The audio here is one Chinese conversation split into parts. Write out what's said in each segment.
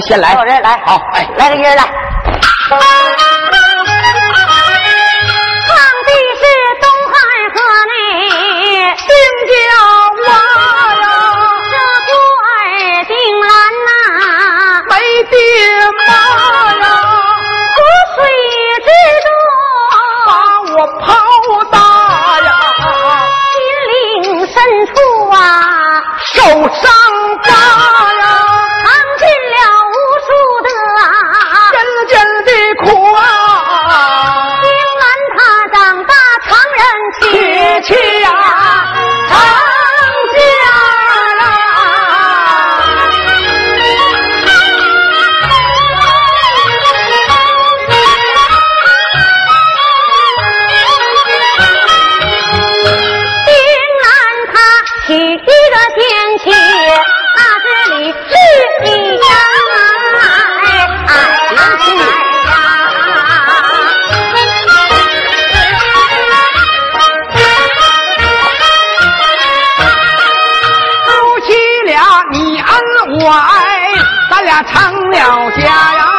先来，老人来，好，来个音儿来。唱的是东汉和你定交。俩成了家呀。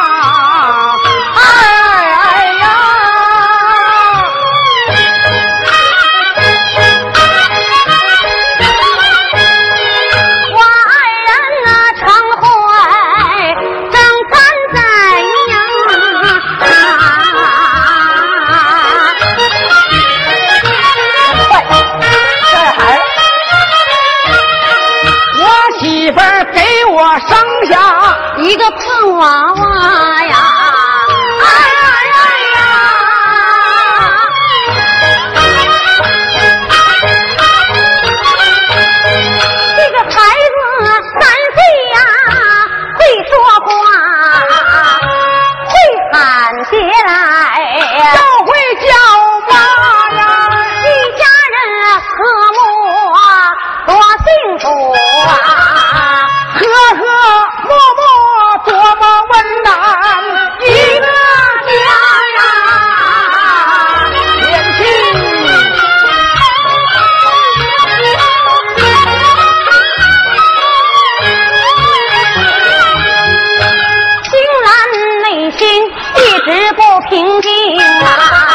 平静啊，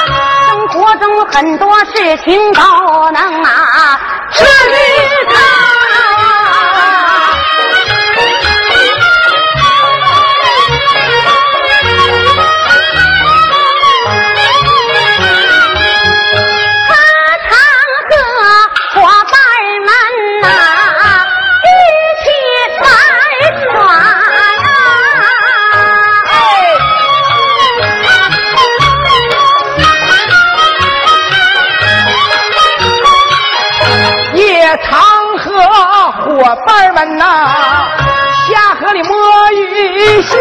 生活中很多事情都能啊，顺利。天呐下河里摸鱼虾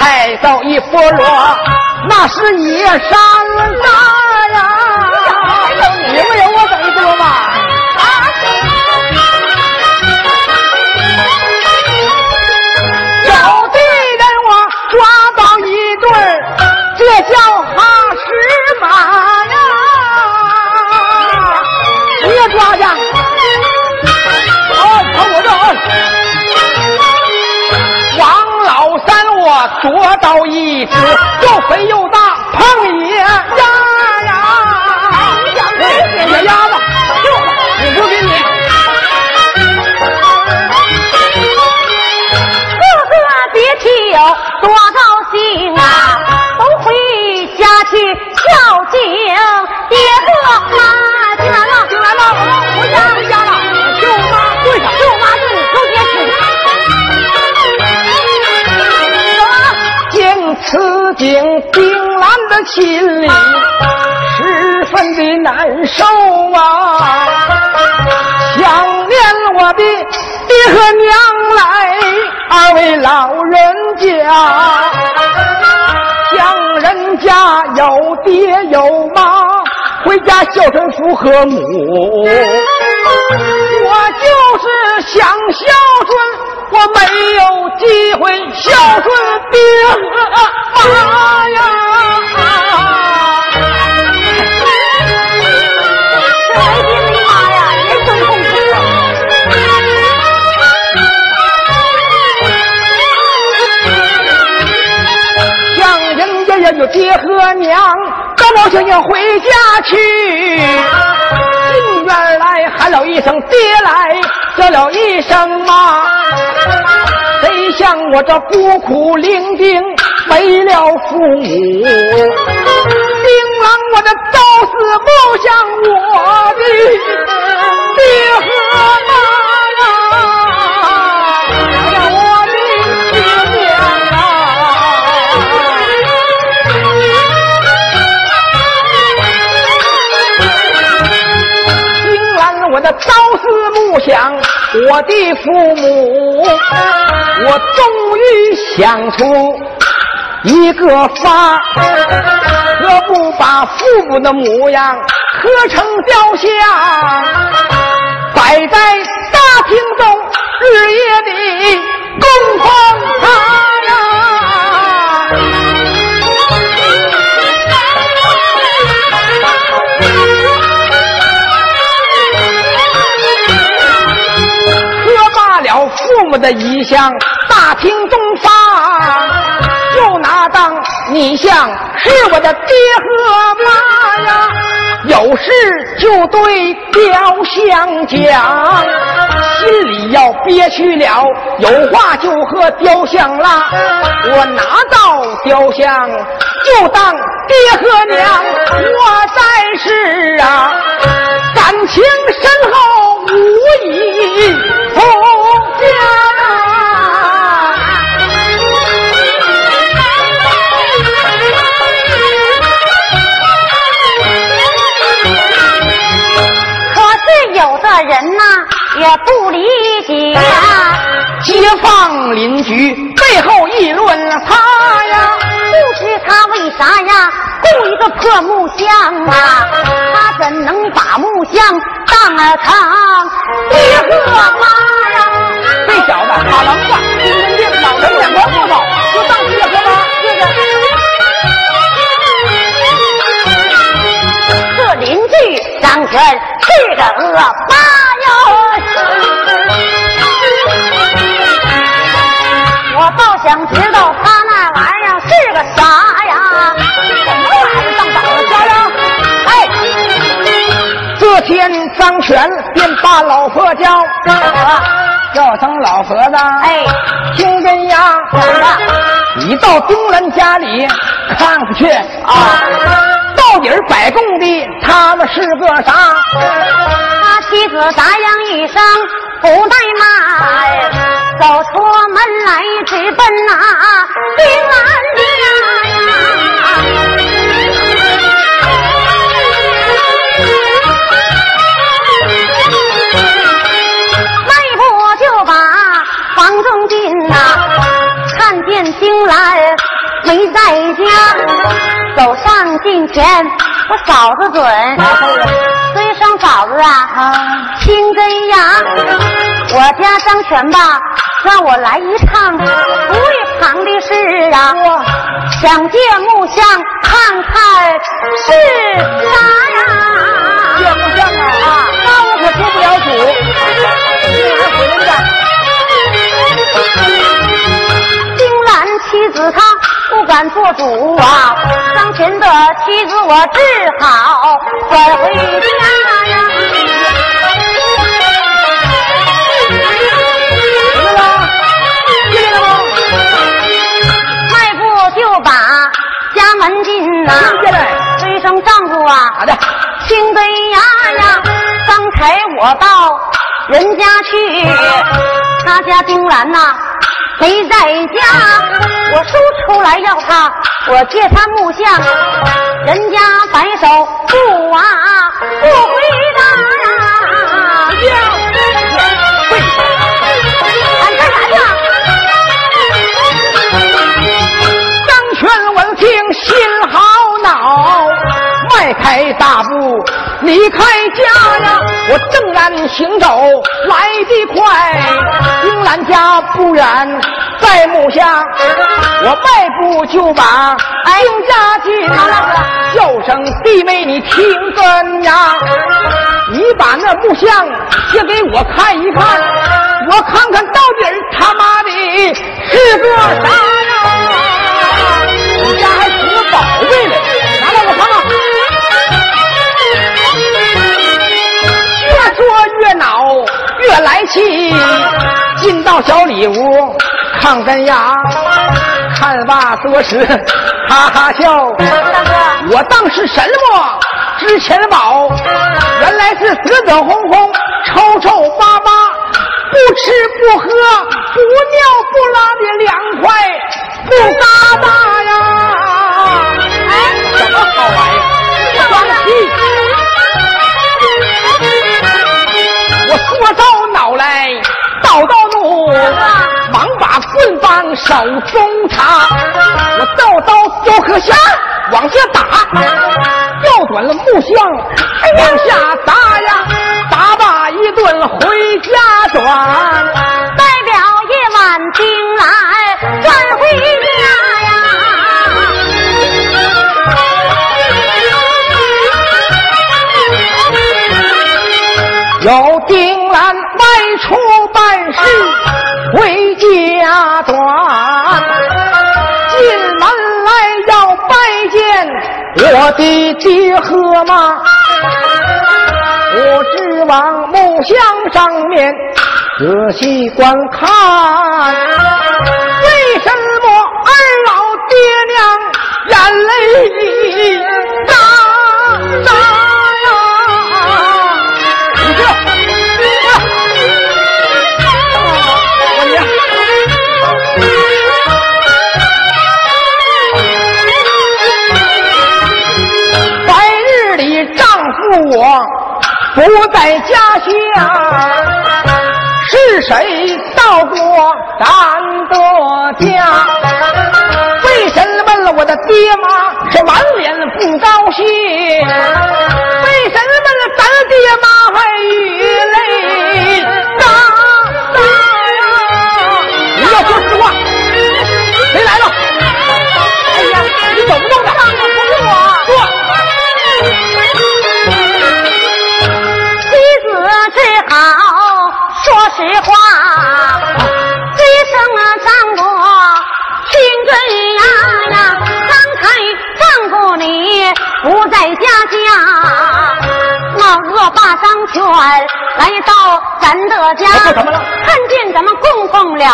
抬到一佛罗，那是你上当呀！有你？捉到一只又肥又大胖野鸭心里十分的难受啊，想念我的爹和娘来二位老人家，想人家有爹有妈，回家孝顺父和母。就是想孝顺。我没有机会孝顺爹和妈呀！这没爹没妈呀，人生痛苦。想人家也有爹和娘，高高兴兴回家去。二来喊了一声爹来，叫了一声妈。谁像我这孤苦伶仃没了父母，丁郎我这朝思暮想我的爹和妈，呀我的朝思暮想我的父母。我终于想出一个法，何不把父母的模样刻成雕像，摆在大厅中，日夜的遗像，大厅中放，就拿当你像是我的爹和妈呀。有事就对雕像讲，心里要憋屈了，有话就和雕像拉。我拿到雕像，就当爹和娘。我在世啊，感情深厚无以复加。人呐也不理解，街坊邻居背后议论他呀，不知他为啥呀雇一个破木匠啊，他怎能把木匠当了成爹和妈呀？这小子好能干，精神病，脑仁两光木头，就当爹和妈。这邻居张全是个恶霸。我倒想知道他？什么玩意儿上早了家呀？哎，这天张全便把老婆叫，叫声老婆子。哎，听真呀，你到丁兰家里看看去啊，到底摆供的他们是个啥？他妻子答应一声不怠慢。走出门来，直奔那丁兰家进呐，看见丁兰没在家，走上近前，我嫂子准，尊声嫂子啊，听真呀，我家张全吧。让我来一趟不会旁的事啊！想借木像看看是啥呀？借木像啊！那我可做不了主。回来的。丁兰妻子她不敢做主啊，当前的妻子我只好转回家呀。门进呐，追声丈夫啊，好的，亲根呀。呀，刚才我到人家去，他家丁兰呐没在家，我叔出来要他，我借他木像，人家白手不啊不回答呀！俺干啥去？张全文听心好恼，迈开大步离开家呀！我正然行走。来得快，丁兰家不远在木下，我迈步就把丁家进，叫声弟妹你听真呀，你把那木像借给我看一看，我看看到底他妈的是个啥呀？你家还出个宝贝来，拿来我看看。越说越恼，越来气，进到小里屋看根牙，看罢多时，哈哈笑。我当是什么值钱的宝？原来是紫紫红红、臭臭巴巴，不吃不喝、不尿不拉的凉快，不嘎达呀！哎，什么好玩意我说着恼来，叨叨怒，忙把棍棒手中插，我倒刀雕刻下往下打，调转了木箱往下砸呀，打罢一顿回家转。代表夜晚进来转回出办事回家转，进门来要拜见我的爹和妈。我直往木像上面仔细观看，为什么二老爹娘眼泪滴不在家乡，是谁到过咱的家？为什么了我的爹妈是满脸不高兴？为什么咱爹妈还雨泪哒哒呀？你要说实话，这声啊丈夫听真呀呀，刚才丈夫你不在家家，那恶霸张全来到咱的家，看见咱们供奉了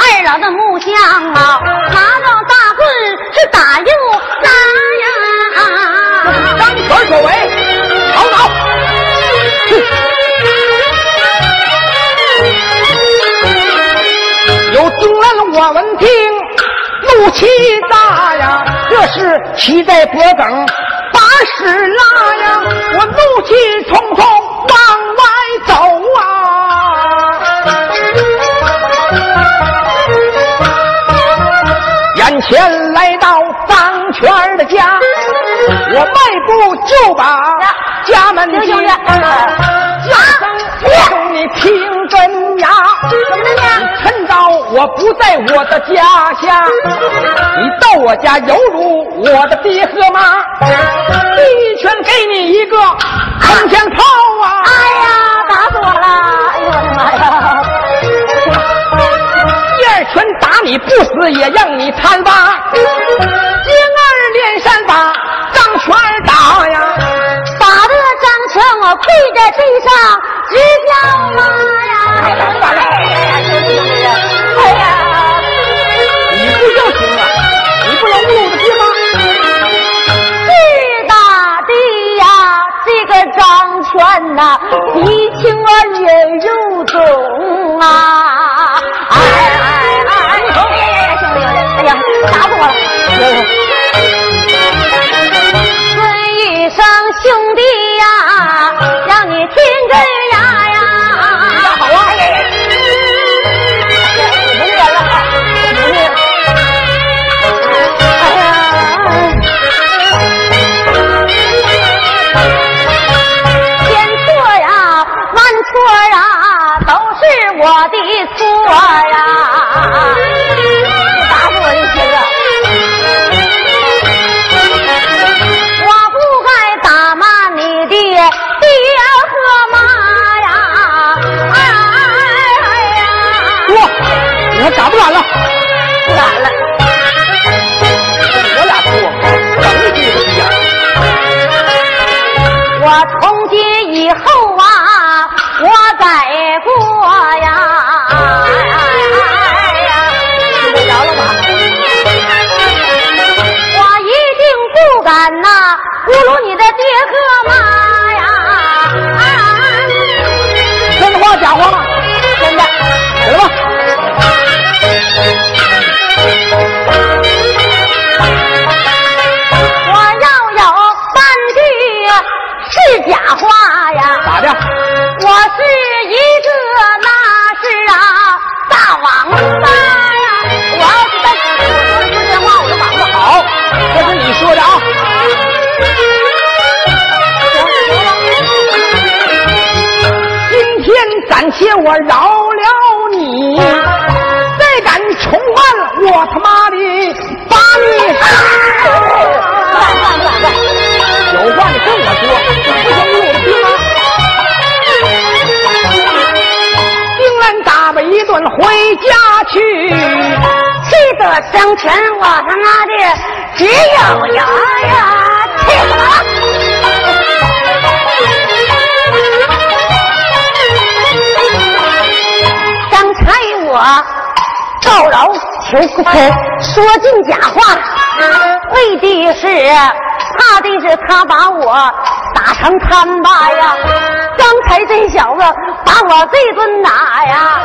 二老的木像啊，拿着大棍是打又打呀。张全所为，好恼！有丁兰我闻听，怒气大呀，这是骑在脖梗把屎拉呀，我怒气冲冲往外走啊！眼前来到张全的家，我迈步就把家门进。叫声我送你听真呀！我不在我的家乡，你到我家犹如我的爹和妈，第一拳给你一个空枪炮啊！哎呀，打死我了！哎呦我的妈呀！第二拳打你不死，也让你贪吧。接二连三把张全打呀，打得张全我跪在地上直叫妈呀！哎全呐，鼻青我脸又肿啊！的错呀！你打死我的心了！我不该打骂你的爹和妈呀！哎呀！我，你还敢不敢了？不敢了。我俩说，等你这个急眼。我从今以后啊，我改我是一个那是啊大王八呀！我要是再我说说真话，我就王八。好，这是你说的啊。今天暂且我饶了你，再敢重犯，我他妈的把你杀！有话你跟我说，不行先打了一顿回家去，气得生前我他妈的只有牙呀！气死了！刚才我告饶求亏，说尽假话，为的是怕的是他把我打成摊巴呀！刚才这小子把我这顿打呀，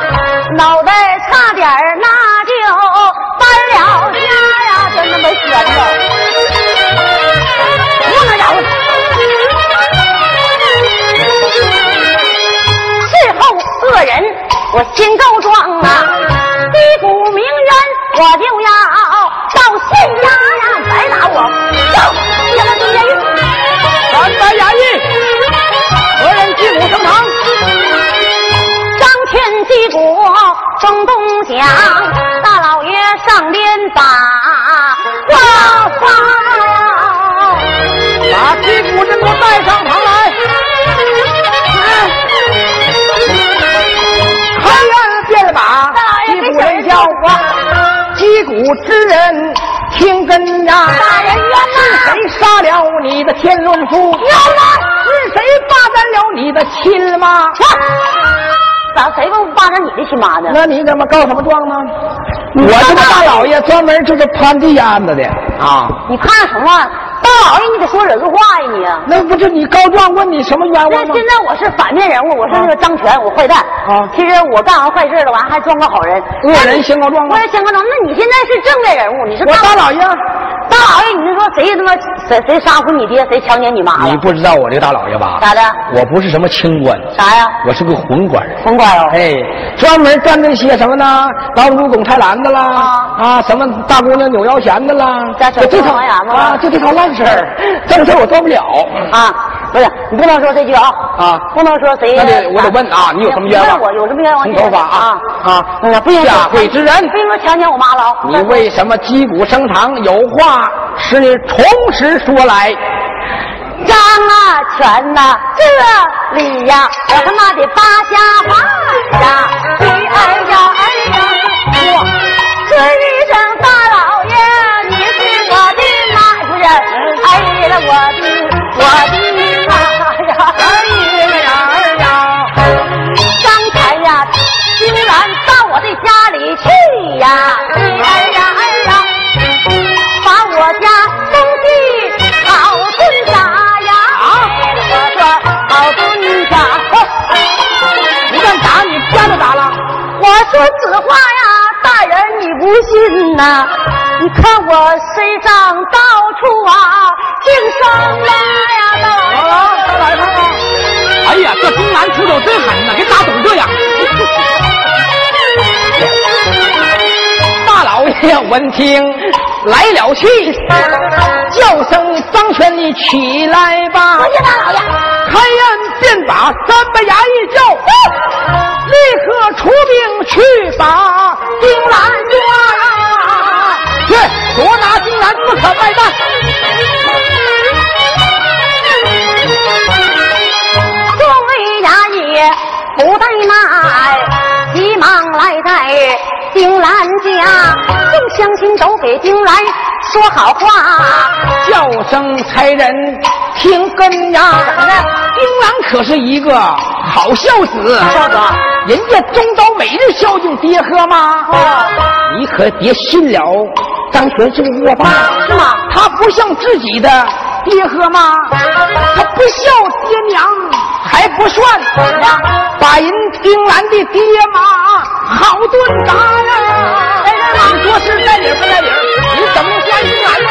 脑袋差点那就搬了家呀！就那么悬着，杀了你的天伦父？冤呐！是谁霸占了你的亲妈？咋谁不霸占你的亲妈呢？那你怎么告什么状呢？我这个大老爷专门就是攀地案子的啊。你看什么？大老爷，你得说人话呀你！那不是你告状问你什么冤枉吗现？在我是反面人物，我是那个张权，我坏蛋。啊其实我干完坏事了，完还装个好人。恶人先告状吗我？也先告状。那你现在是正面人物，你是我大老爷，大老爷，你是说谁他妈谁谁杀死你爹，谁强奸你妈了？你不知道我这个大老爷吧？咋的？我不是什么清官，啥呀？我是个混官混。官哦。哎，专门干那些什么呢？老鼠拱菜篮子啦，啊，什么大姑娘扭腰弦的啦，就这套啊，就这套烂事儿，正事儿我做不了啊，不是，你不能说这句啊，啊。不能说谁。那得我得问啊你有什么冤枉问我有什么冤枉？从头发啊啊嗯，不行，下跪之人非说强奸我妈了。你为什么击鼓升堂？有话使你从实说来。张啊全呐，这里呀，我他妈的发瞎话呀！哎呀哎呀，我说不信呐？你看我身上到处啊，净伤疤呀，大老爷。啊，大老爷看看。哎呀，这公然出手真狠呐，给打懂这样。大老爷闻听来了气，叫声张全你起来吧！大老爷，开恩便把三百衙役叫，立刻出兵去把丁兰抓。去捉拿丁兰，不可外带。众位衙役不怠慢，急忙来在丁兰家，众乡亲都给丁兰说好话。叫声差人听根呀！丁兰可是一个好孝子，孝子，人家中岛每日孝敬爹和妈。哦，你可别信了张全是个窝霸，是吗？他不像自己的爹和妈，他不孝爹娘还不算，把人丁兰的爹妈好顿打呀！你说是在理不在理？你怎么下丁兰呢？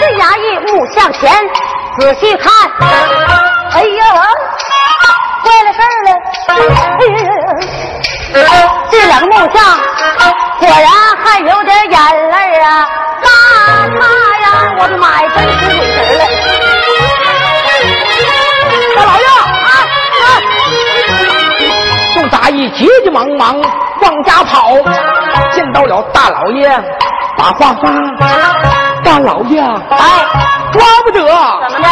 这衙役目向前仔细看，哎呀，坏了事儿了！哎呀，这两个木像果然还有点眼泪啊，大他呀！我的妈呀，真出鬼神了！大老爷啊啊！众杂役急急忙忙往家跑，见到了大老爷，把话发。大老爷，哎，抓不得！怎么的？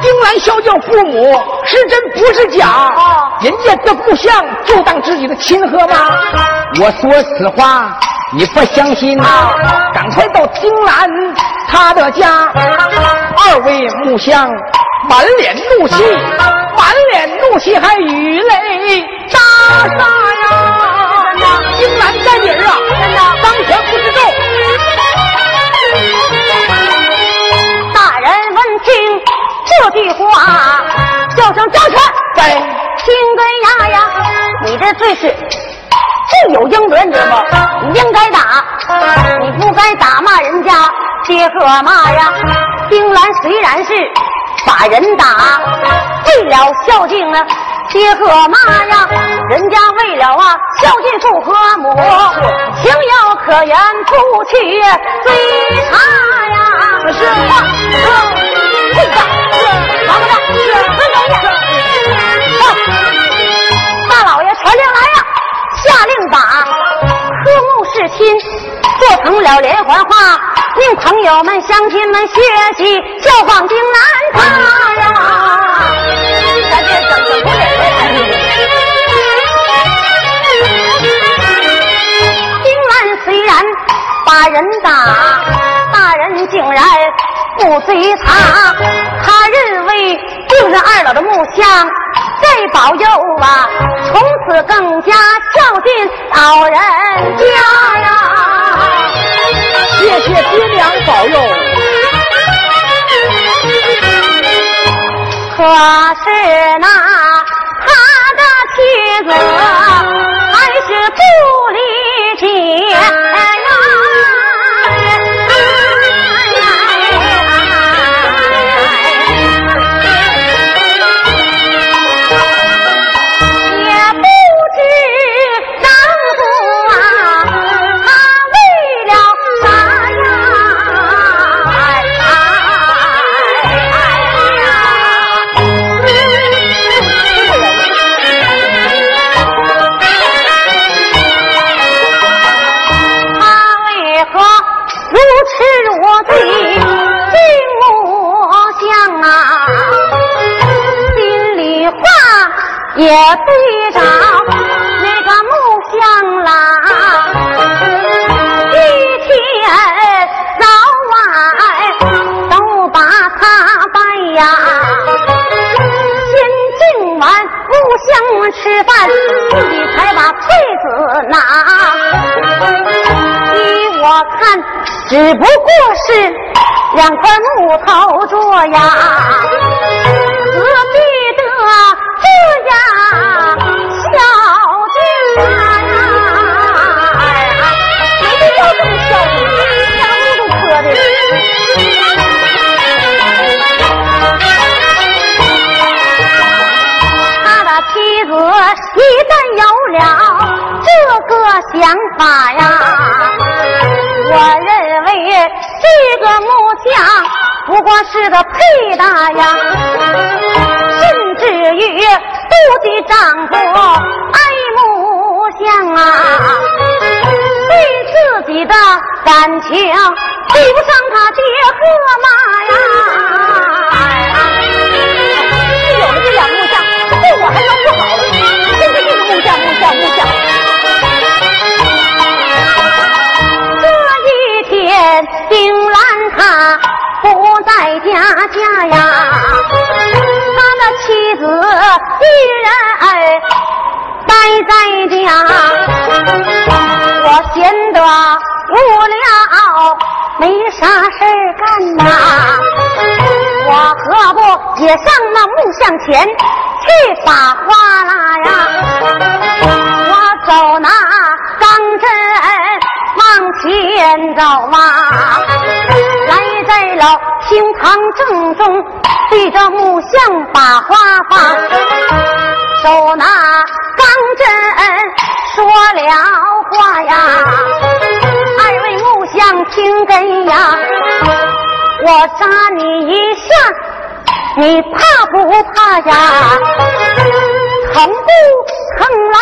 丁兰孝敬父母是真不是假？哦人家的故乡就当自己的亲和吗？我说此话你不相信啊？赶快到丁兰他的家，二位木匠满脸怒气，满脸怒气还雨泪大洒呀！丁兰在理儿啊，这句话，叫声张全。在金根牙呀，你这罪是罪有应得，你知道不？你应该打，你不该打骂人家爹和妈呀。丁兰虽然是把人打，为了孝敬啊爹和妈呀，人家为了啊孝敬父和母，情有可原，不去追查呀。是话，这个，忙不着，分手去。大老爷传令来呀，下令把科目事亲做成了连环画，令朋友们、乡亲们学习效仿丁兰他呀。咱这整整不丁兰虽然把人打，大人竟然不追查，他认为定是二老的木像在保佑啊，从此更加孝敬老人家呀。谢谢爹娘保佑。可是那他的妻子还是不理解呀。我对着那个木像啦。一天早晚都把他拜呀。先敬完木香吃饭，自己才把筷子拿。依我看，只不过是两块木头桌呀，法呀，我认为这个木匠不过是个配搭呀，甚至于妒忌丈夫爱母相啊，对自己的感情比不上他爹和妈呀。有了这两个木匠，对我还能不好？就是这个木匠，木匠，木匠。丁兰他不在家家呀，他的妻子一人儿待在家，我闲得无聊，没啥事干呐，我何不也上那木像前去把花拉呀？我走那钢针。往前走啊，来在了厅堂正中，对着木像把花放，手拿钢针说了话呀。二位木像听根呀，我扎你一下，你怕不怕呀？疼不疼来？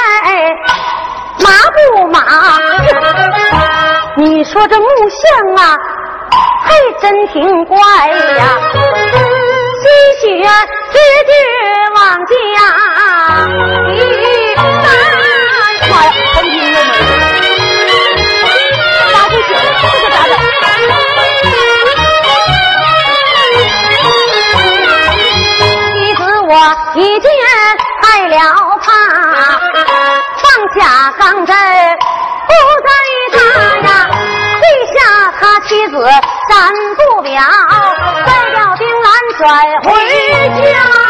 麻不麻？你说这木像啊，还真挺怪呀！鲜血直直往家滴妈呀，疼了！咋不行？这是咋的？妻子，我已见害了怕。下钢针不在他呀，陛下他妻子站不了，再叫丁兰转回家。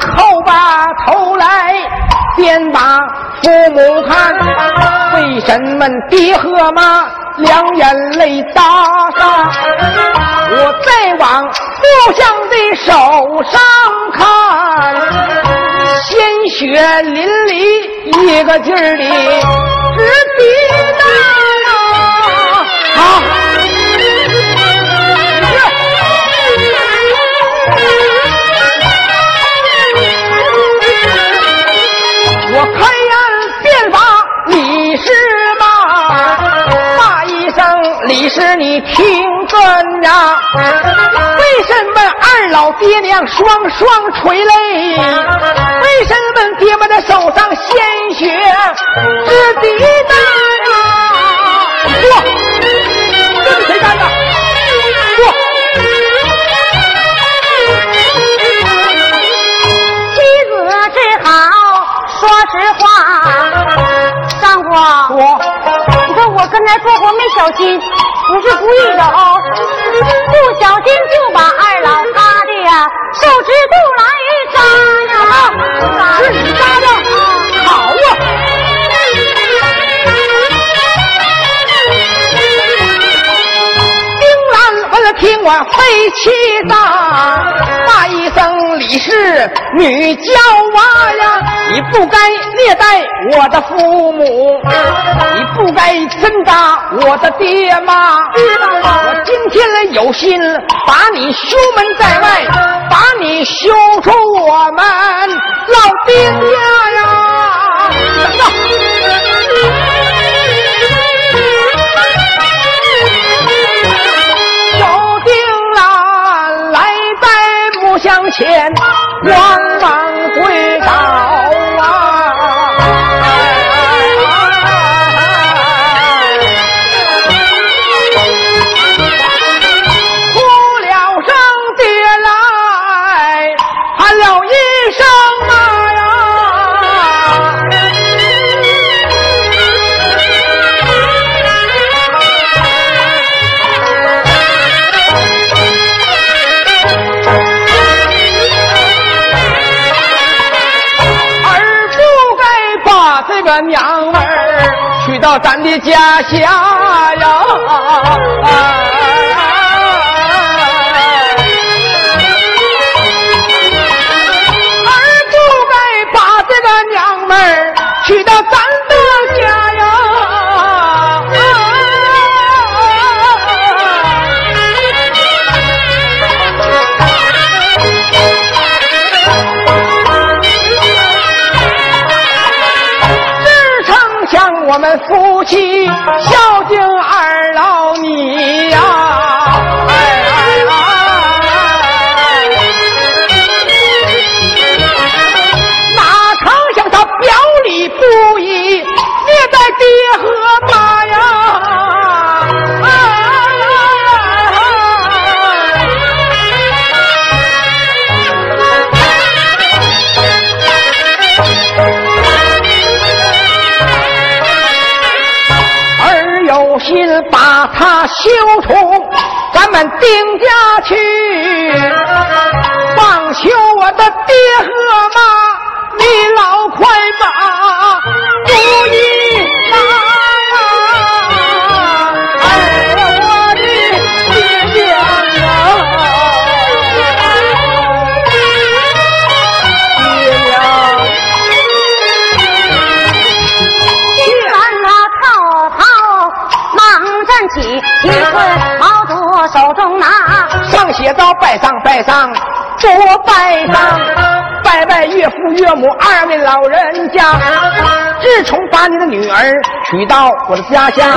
叩把头来，边把父母看，为什么爹和妈？两眼泪打上，我再往木匠的手上看，鲜血淋漓，一个劲儿的爹娘双双垂泪？为什么爹妈的手上鲜血直滴答呀？说，这是谁干的？说，妻子只好说实话，丈夫。我。我跟那做活没小心，不是故意的哦，不小心就把二老呀手指头来扎呀，是你扎的，好啊！丁兰闻了听我肺气大，骂一声李氏女娇娃呀！你不该虐待我的父母，你不该针扎我的爹妈。我今天有心把你休门在外，把你休出我们老丁家呀！等等。堂前慌忙跪倒家乡。他休从，咱们丁家去，放休我的爹和妈，上写道：拜上拜上，多拜上，拜拜岳父岳母二位老人家。自从把你的女儿娶到我的家乡，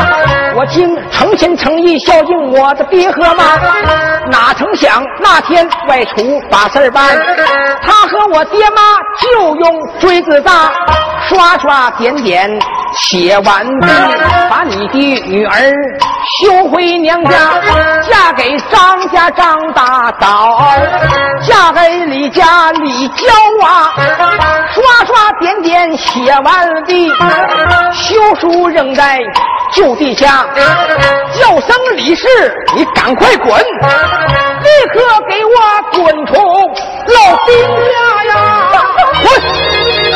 我竟诚心诚意孝敬我的爹和妈。哪曾想那天外出把事儿办，他和我爹妈就用锥子扎，刷刷点点写完毕，把你的女儿休回娘家，嫁给张家张大嫂，嫁给李家李娇娃，刷刷点点写完毕，休书扔在旧地下，叫声李氏，你赶快滚，立刻给我滚出老丁家呀！滚！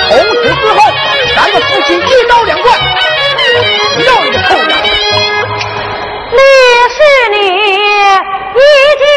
从此之后，咱们夫妻一刀两断。你是你一见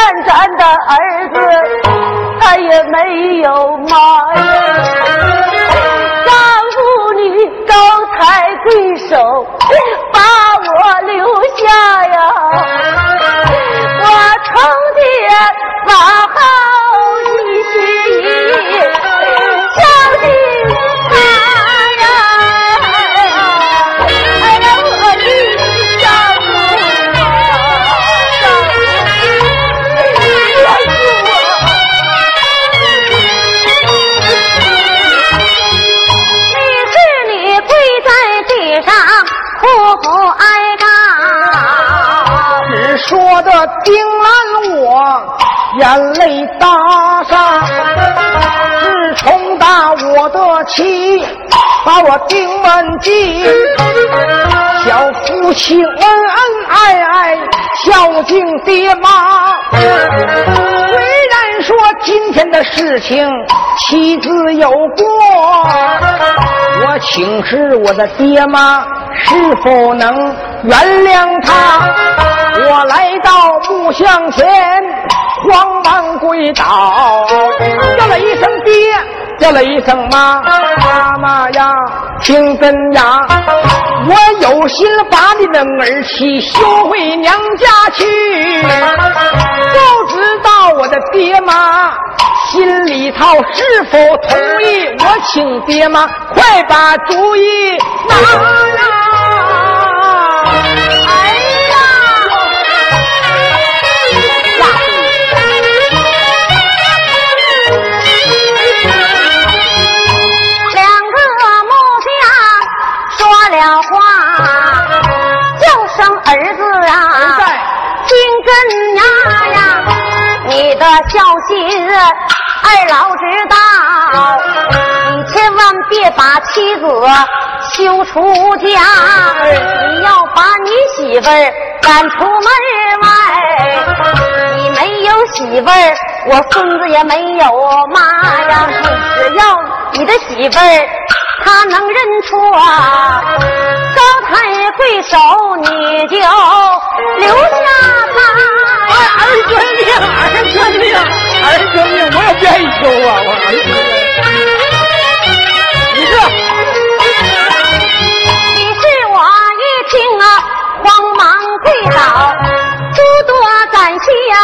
但咱的儿子，他也没有妈呀。丈夫你高抬贵手，把我留下呀。我成天把说的丁兰我眼泪打上，是冲打我的妻，把我丁门进。小夫妻恩恩爱爱，孝敬爹妈。虽然说今天的事情妻子有过，我请示我的爹妈是否能原谅他。我来到木像前，慌忙跪倒，叫了一声爹，叫了一声妈，妈妈呀，听真呀，我有心把你的儿媳休回娘家去，不知道我的爹妈心里头是否同意？我请爹妈快把主意拿呀！了话，叫声儿子啊，在金根牙呀，你的孝心二老知道，你千万别把妻子休出家，你要把你媳妇儿赶出门外。你没有媳妇儿，我孙子也没有妈呀。只要你的媳妇儿他能认错、啊。高抬贵手，你就留下他。哎，儿孙命，儿孙命，儿孙命，我也愿意求啊，我儿孙命。你这，你是我一听啊，慌忙跪倒，诸多感谢、啊、